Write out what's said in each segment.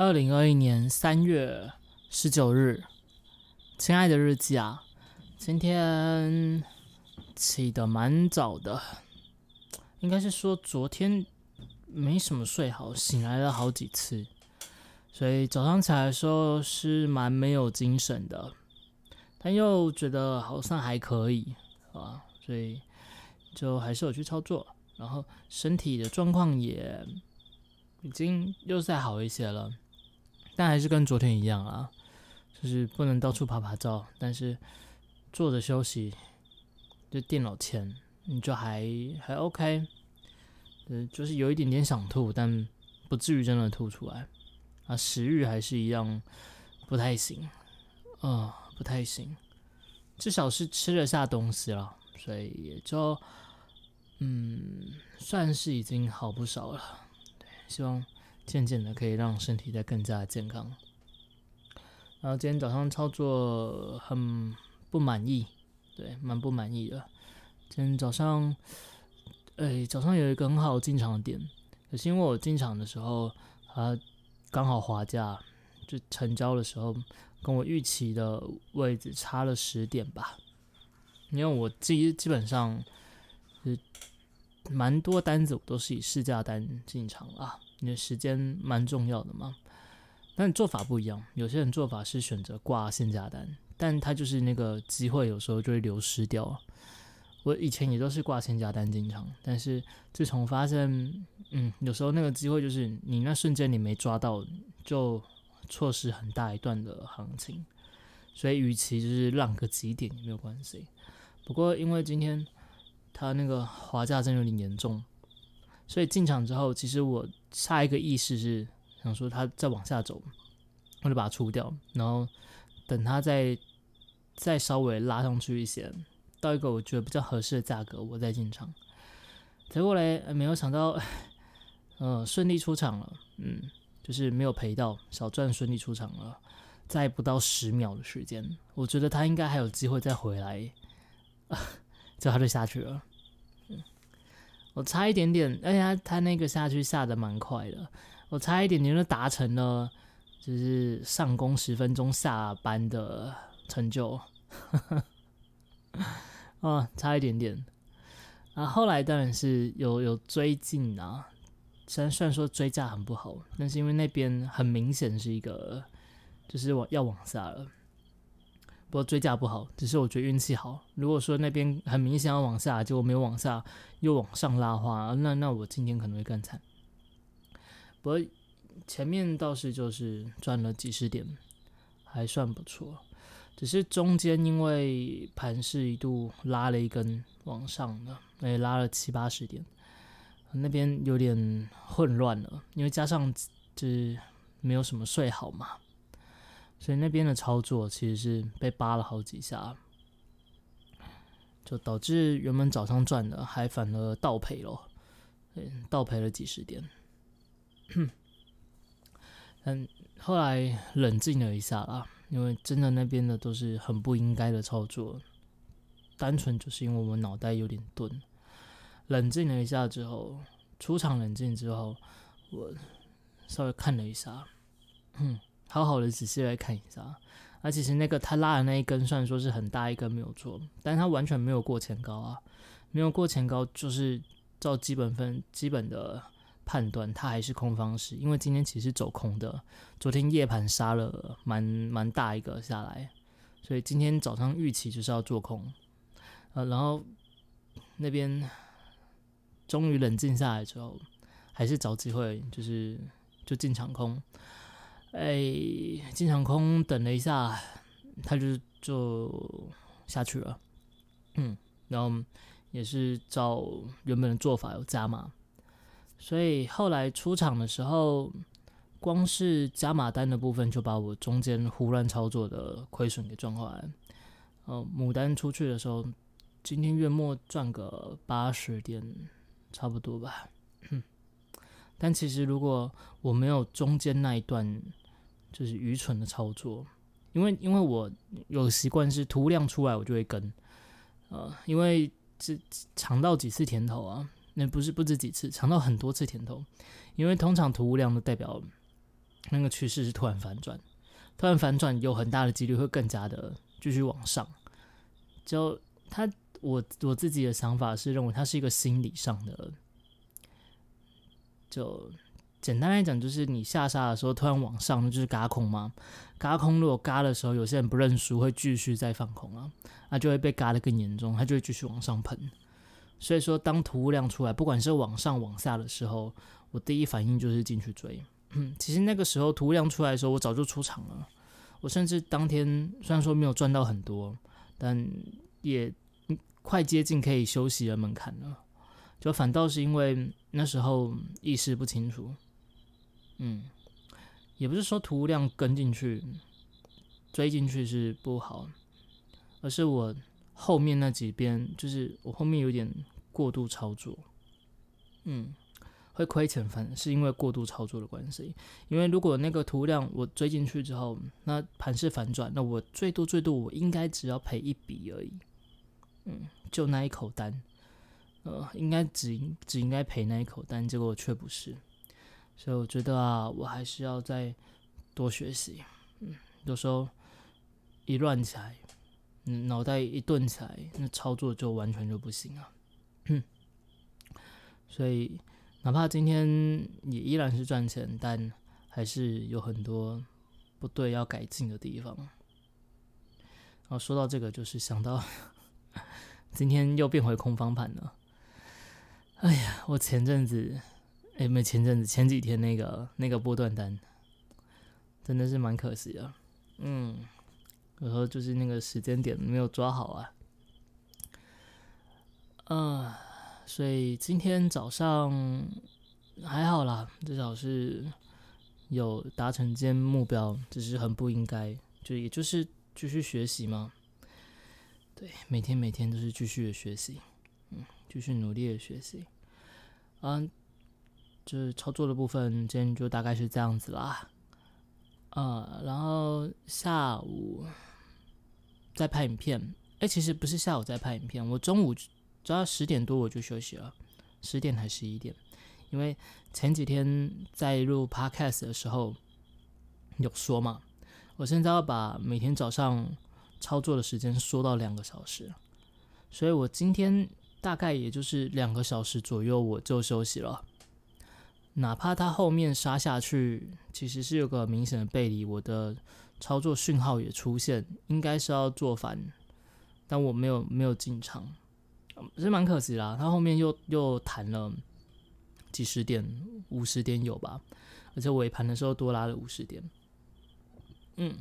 二零二一年三月十九日，亲爱的日记啊，今天起得蛮早的，应该是说昨天没什么睡好，醒来了好几次，所以早上起来的时候是蛮没有精神的，但又觉得好像还可以啊，所以就还是有去操作，然后身体的状况也已经又再好一些了。但还是跟昨天一样啊，就是不能到处拍拍照，但是坐着休息，就电脑前你就还还 OK，嗯，就是有一点点想吐，但不至于真的吐出来啊。食欲还是一样不太行，啊，不太行，至少是吃得下东西了，所以也就嗯，算是已经好不少了。对，希望。渐渐的可以让身体再更加的健康。然后今天早上操作很不满意，对，蛮不满意的。今天早上，哎，早上有一个很好进场的点，可是因为我进场的时候，它刚好滑价，就成交的时候跟我预期的位置差了十点吧。因为我基基本上是蛮多单子，我都是以市价单进场啊。你的时间蛮重要的嘛，但做法不一样。有些人做法是选择挂限价单，但他就是那个机会有时候就会流失掉。我以前也都是挂限价单进场，但是自从发现，嗯，有时候那个机会就是你那瞬间你没抓到，就错失很大一段的行情。所以，与其就是浪个几点也没有关系。不过，因为今天它那个滑价真有点严重。所以进场之后，其实我下一个意识是想说，它再往下走，我就把它出掉，然后等它再再稍微拉上去一些，到一个我觉得比较合适的价格，我再进场。结果嘞，没有想到，呃，顺利出场了，嗯，就是没有赔到，小赚顺利出场了，在不到十秒的时间，我觉得它应该还有机会再回来，就它就下去了。我差一点点，而且他他那个下去下的蛮快的，我差一点点就达成了，就是上工十分钟下班的成就，啊，差一点点。啊，后来当然是有有追进啊，虽然虽然说追价很不好，但是因为那边很明显是一个，就是往要往下了。不过追价不好，只是我觉得运气好。如果说那边很明显要往下，结果没有往下，又往上拉的话，那那我今天可能会更惨。不过前面倒是就是赚了几十点，还算不错。只是中间因为盘势一度拉了一根往上的，也拉了七八十点，那边有点混乱了，因为加上就是没有什么睡好嘛。所以那边的操作其实是被扒了好几下，就导致原本早上赚的还反而倒赔了，倒赔了几十点。嗯，后来冷静了一下啦，因为真的那边的都是很不应该的操作，单纯就是因为我们脑袋有点钝。冷静了一下之后，出场冷静之后，我稍微看了一下，嗯。好好的仔细来看一下，而其实那个他拉的那一根，虽然说是很大一根没有错，但他完全没有过前高啊，没有过前高，就是照基本分基本的判断，它还是空方式，因为今天其实走空的，昨天夜盘杀了蛮蛮大一个下来，所以今天早上预期就是要做空，呃，然后那边终于冷静下来之后，还是找机会就是就进场空。哎，进场空等了一下，他就就下去了。嗯，然后也是照原本的做法有加码，所以后来出场的时候，光是加码单的部分就把我中间胡乱操作的亏损给赚回来。哦，牡丹出去的时候，今天月末赚个八十点，差不多吧。但其实如果我没有中间那一段，就是愚蠢的操作，因为因为我有习惯是图量出来我就会跟，呃，因为这尝到几次甜头啊，那不是不止几次，尝到很多次甜头，因为通常图量的代表那个趋势是突然反转，突然反转有很大的几率会更加的继续往上。就他，我我自己的想法是认为它是一个心理上的，就简单来讲，就是你下杀的时候突然往上，就是嘎空嘛。嘎空如果嘎的时候，有些人不认输，会继续再放空啊，那就会被嘎的更严重，它就会继续往上喷。所以说，当图量出来，不管是往上往下的时候，我第一反应就是进去追。嗯 其实那个时候图量出来的时候，我早就出场了。我甚至当天虽然说没有赚到很多，但也快接近可以休息的门槛了。就反倒是因为那时候意识不清楚，嗯，也不是说图量跟进去追进去是不好，而是我。后面那几边就是我后面有点过度操作，嗯，会亏钱，反是因为过度操作的关系。因为如果那个图量我追进去之后，那盘势反转，那我最多最多我应该只要赔一笔而已，嗯，就那一口单，呃，应该只只应该赔那一口但，结果却不是，所以我觉得啊，我还是要再多学习，嗯，有时候一乱起来。嗯脑袋一顿起来，那操作就完全就不行啊。所以，哪怕今天也依然是赚钱，但还是有很多不对要改进的地方。然后说到这个，就是想到 今天又变回空方盘了。哎呀，我前阵子，哎，没前阵子，前几天那个那个波段单，真的是蛮可惜的。嗯。有时候就是那个时间点没有抓好啊，嗯，所以今天早上还好啦，至少是有达成今天目标，只是很不应该，就也就是继续学习嘛，对，每天每天都是继续的学习，嗯，继续努力的学习，嗯，就是操作的部分，今天就大概是这样子啦，啊，然后下午。在拍影片，哎，其实不是下午在拍影片，我中午只要十点多我就休息了，十点还十一点，因为前几天在录 podcast 的时候有说嘛，我现在要把每天早上操作的时间缩到两个小时，所以我今天大概也就是两个小时左右我就休息了，哪怕它后面杀下去，其实是有个明显的背离，我的。操作讯号也出现，应该是要做反，但我没有没有进场，是蛮可惜啦。他后面又又弹了几十点，五十点有吧？而且尾盘的时候多拉了五十点。嗯，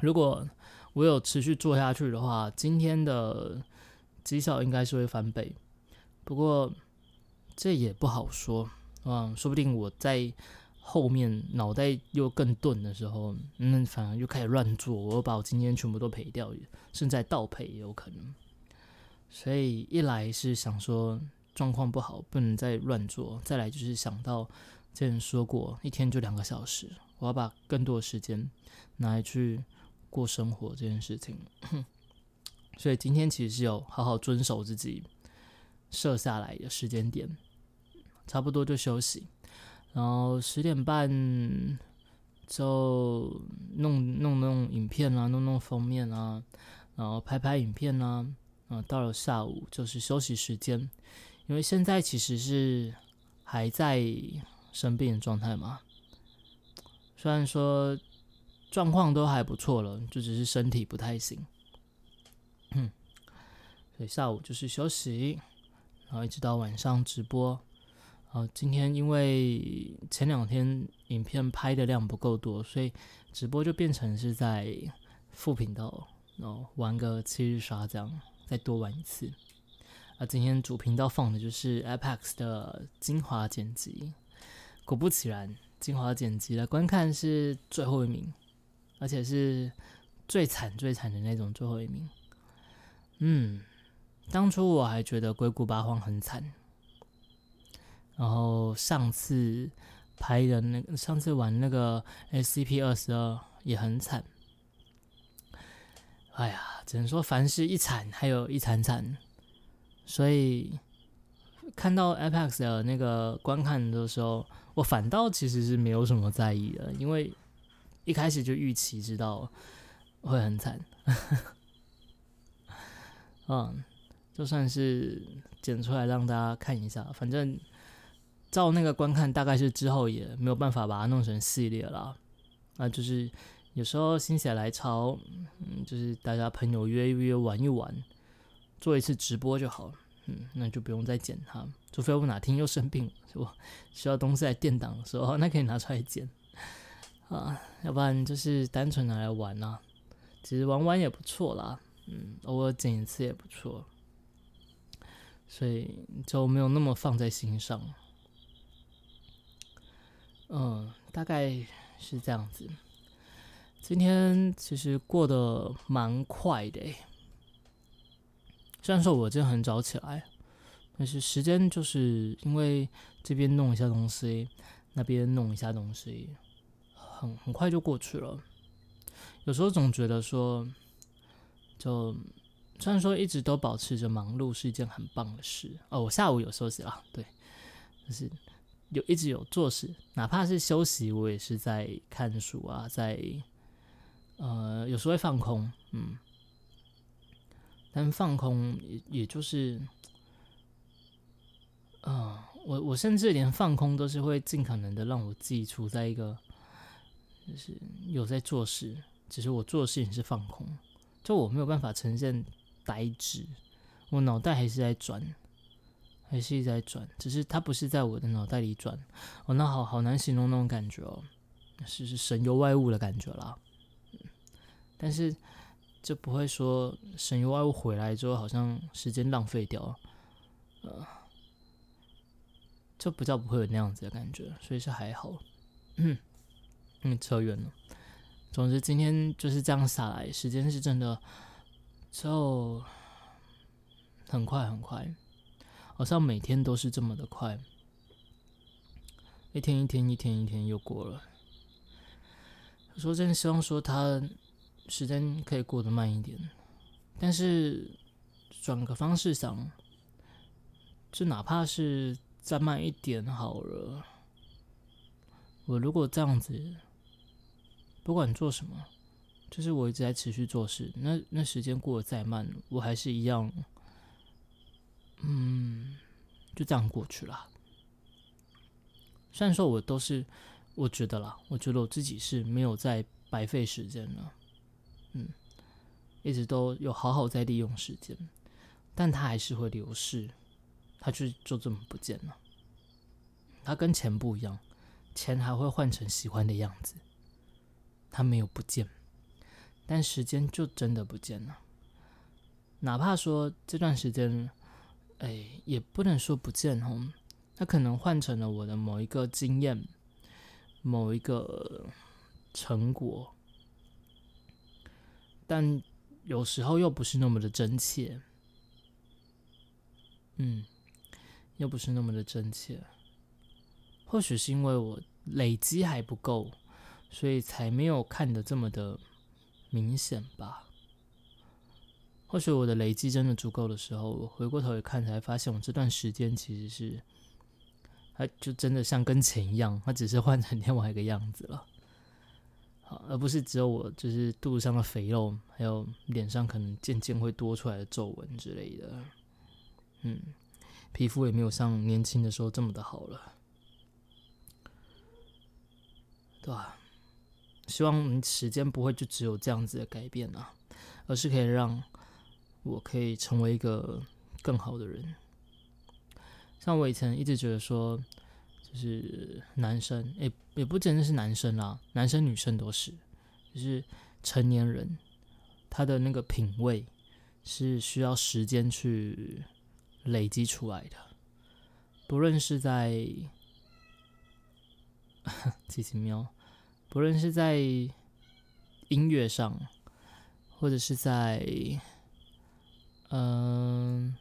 如果我有持续做下去的话，今天的绩效应该是会翻倍。不过这也不好说啊，说不定我在。后面脑袋又更钝的时候，那反而又开始乱做，我把我今天全部都赔掉，甚至倒赔也有可能。所以一来是想说状况不好，不能再乱做；再来就是想到之前说过，一天就两个小时，我要把更多的时间拿来去过生活这件事情。所以今天其实是有好好遵守自己设下来的时间点，差不多就休息。然后十点半就弄弄弄影片啊，弄弄封面啊，然后拍拍影片啊，啊，到了下午就是休息时间，因为现在其实是还在生病的状态嘛，虽然说状况都还不错了，就只是身体不太行，所以下午就是休息，然后一直到晚上直播。好，今天因为前两天影片拍的量不够多，所以直播就变成是在副频道，然后玩个七日刷这样，再多玩一次。啊，今天主频道放的就是 Apex 的精华剪辑，果不其然，精华剪辑的观看是最后一名，而且是最惨最惨的那种最后一名。嗯，当初我还觉得硅谷八荒很惨。然后上次拍的那，上次玩那个 SCP 二十二也很惨。哎呀，只能说凡事一惨，还有一惨惨。所以看到 Apex 的那个观看的时候，我反倒其实是没有什么在意的，因为一开始就预期知道会很惨。嗯，就算是剪出来让大家看一下，反正照那个观看，大概是之后也没有办法把它弄成系列了。那就是有时候心血来潮，嗯，就是大家朋友约一约玩一玩，做一次直播就好了。嗯，那就不用再剪它，除非我哪天又生病，是吧？需要东西来垫档的时候，那可以拿出来剪啊。要不然就是单纯拿来玩呐，其实玩玩也不错啦。嗯，偶尔剪一次也不错，所以就没有那么放在心上。嗯，大概是这样子。今天其实过得蛮快的，虽然说我今天很早起来，但是时间就是因为这边弄一下东西，那边弄一下东西，很很快就过去了。有时候总觉得说。就虽然说一直都保持着忙碌是一件很棒的事哦，我下午有休息了，对，就是有一直有做事，哪怕是休息，我也是在看书啊，在呃有时候会放空，嗯，但放空也也就是，嗯，我我甚至连放空都是会尽可能的让我自己处在一个就是有在做事，只是我做事情是放空。就我没有办法呈现呆滞，我脑袋还是在转，还是一直在转，只是它不是在我的脑袋里转。哦，那好好难形容那种感觉哦，是是神游外物的感觉啦。但是就不会说神游外物回来之后好像时间浪费掉了，呃，就不叫不会有那样子的感觉，所以是还好。嗯，扯远了。总之，今天就是这样下来，时间是真的就很快很快，好像每天都是这么的快，一天一天一天一天又过了。说真希望说他时间可以过得慢一点，但是转个方式想，就哪怕是再慢一点好了。我如果这样子。不管做什么，就是我一直在持续做事。那那时间过得再慢，我还是一样，嗯，就这样过去了。虽然说我都是，我觉得啦，我觉得我自己是没有在白费时间了，嗯，一直都有好好在利用时间，但它还是会流逝，它就就这么不见了。它跟钱不一样，钱还会换成喜欢的样子。它没有不见，但时间就真的不见了。哪怕说这段时间，哎，也不能说不见哦。它可能换成了我的某一个经验，某一个成果，但有时候又不是那么的真切。嗯，又不是那么的真切。或许是因为我累积还不够。所以才没有看得这么的明显吧？或许我的累积真的足够的时候，我回过头一看，才发现我这段时间其实是，它就真的像跟前一样，它只是换成另外一个样子了。好，而不是只有我就是肚子上的肥肉，还有脸上可能渐渐会多出来的皱纹之类的。嗯，皮肤也没有像年轻的时候这么的好了，对吧？希望时间不会就只有这样子的改变啊，而是可以让我可以成为一个更好的人。像我以前一直觉得说，就是男生，也也不仅仅是男生啦，男生女生都是，就是成年人，他的那个品味是需要时间去累积出来的，不论是在 奇奇喵。不论是在音乐上，或者是在嗯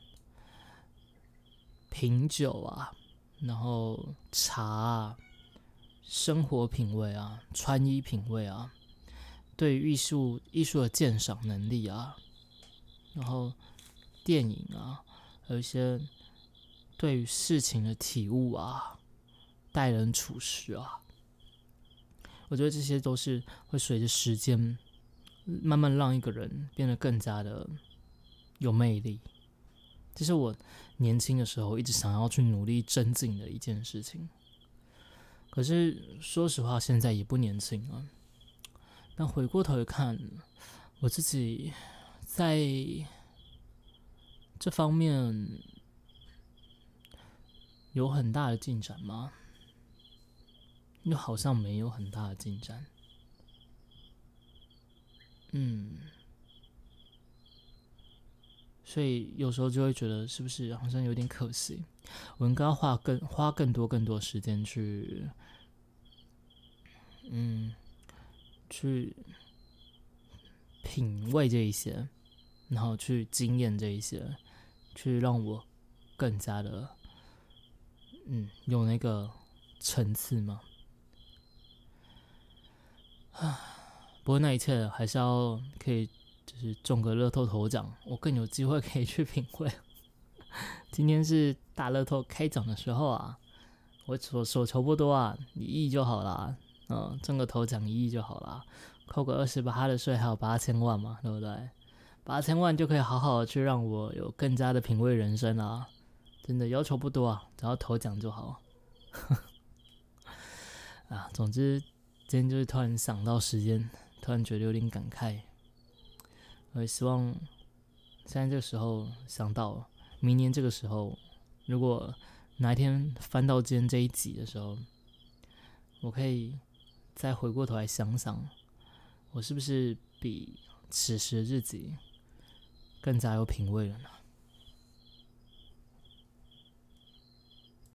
品酒啊，然后茶啊，生活品味啊，穿衣品味啊，对艺术艺术的鉴赏能力啊，然后电影啊，有一些对于事情的体悟啊，待人处事啊，我觉得这些都是会随着时间慢慢让一个人变得更加的有魅力。这是我年轻的时候一直想要去努力增进的一件事情。可是说实话，现在也不年轻了。但回过头一看，我自己在这方面有很大的进展吗？又好像没有很大的进展。嗯，所以有时候就会觉得，是不是好像有点可惜？我应该花更花更多更多时间去，嗯，去品味这一些，然后去经验这一些，去让我更加的，嗯，有那个层次吗？啊，不过那一切还是要可以，就是中个乐透头奖，我更有机会可以去品味。今天是大乐透开奖的时候啊，我所所求不多啊，一亿就好了，嗯，中个头奖一亿就好了，扣个二十八的税还有八千万嘛，对不对？八千万就可以好好的去让我有更加的品味人生啊，真的要求不多啊，只要头奖就好。啊，总之。今天就是突然想到时间，突然觉得有点感慨。我也希望现在这个时候想到，明年这个时候，如果哪一天翻到今天这一集的时候，我可以再回过头来想想，我是不是比此时的自己更加有品味了呢？